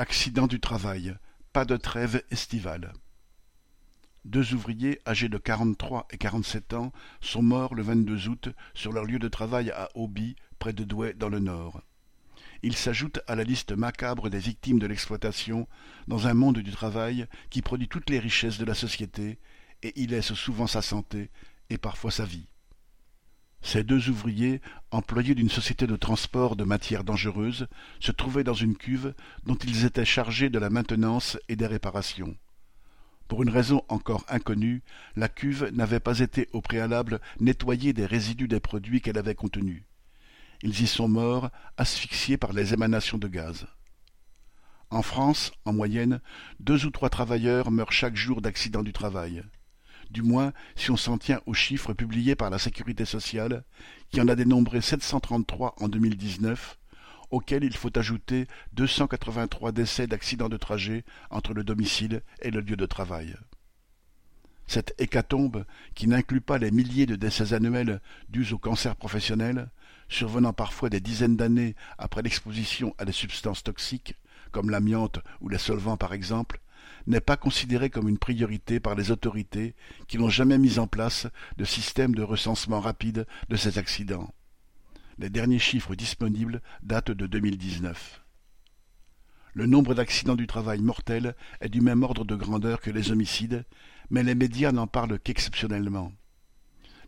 Accident du travail, pas de trêve estivale. Deux ouvriers âgés de quarante-trois et quarante-sept ans sont morts le 22 août sur leur lieu de travail à Auby, près de Douai dans le Nord. Ils s'ajoutent à la liste macabre des victimes de l'exploitation dans un monde du travail qui produit toutes les richesses de la société et y laisse souvent sa santé et parfois sa vie. Ces deux ouvriers, employés d'une société de transport de matières dangereuses, se trouvaient dans une cuve dont ils étaient chargés de la maintenance et des réparations. Pour une raison encore inconnue, la cuve n'avait pas été au préalable nettoyée des résidus des produits qu'elle avait contenus. Ils y sont morts, asphyxiés par les émanations de gaz. En France, en moyenne, deux ou trois travailleurs meurent chaque jour d'accidents du travail du moins si on s'en tient aux chiffres publiés par la Sécurité sociale, qui en a dénombré 733 en 2019, auxquels il faut ajouter 283 décès d'accidents de trajet entre le domicile et le lieu de travail. Cette hécatombe, qui n'inclut pas les milliers de décès annuels dus au cancer professionnel, survenant parfois des dizaines d'années après l'exposition à des substances toxiques, comme l'amiante ou les solvants par exemple, n'est pas considéré comme une priorité par les autorités qui n'ont jamais mis en place de système de recensement rapide de ces accidents. Les derniers chiffres disponibles datent de 2019. Le nombre d'accidents du travail mortels est du même ordre de grandeur que les homicides, mais les médias n'en parlent qu'exceptionnellement.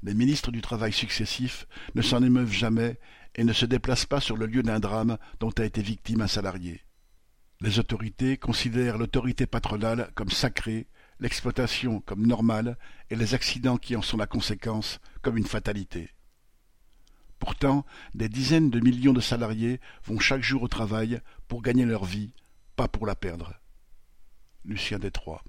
Les ministres du travail successifs ne s'en émeuvent jamais et ne se déplacent pas sur le lieu d'un drame dont a été victime un salarié. Les autorités considèrent l'autorité patronale comme sacrée, l'exploitation comme normale et les accidents qui en sont la conséquence comme une fatalité. Pourtant, des dizaines de millions de salariés vont chaque jour au travail pour gagner leur vie, pas pour la perdre. Lucien Détroit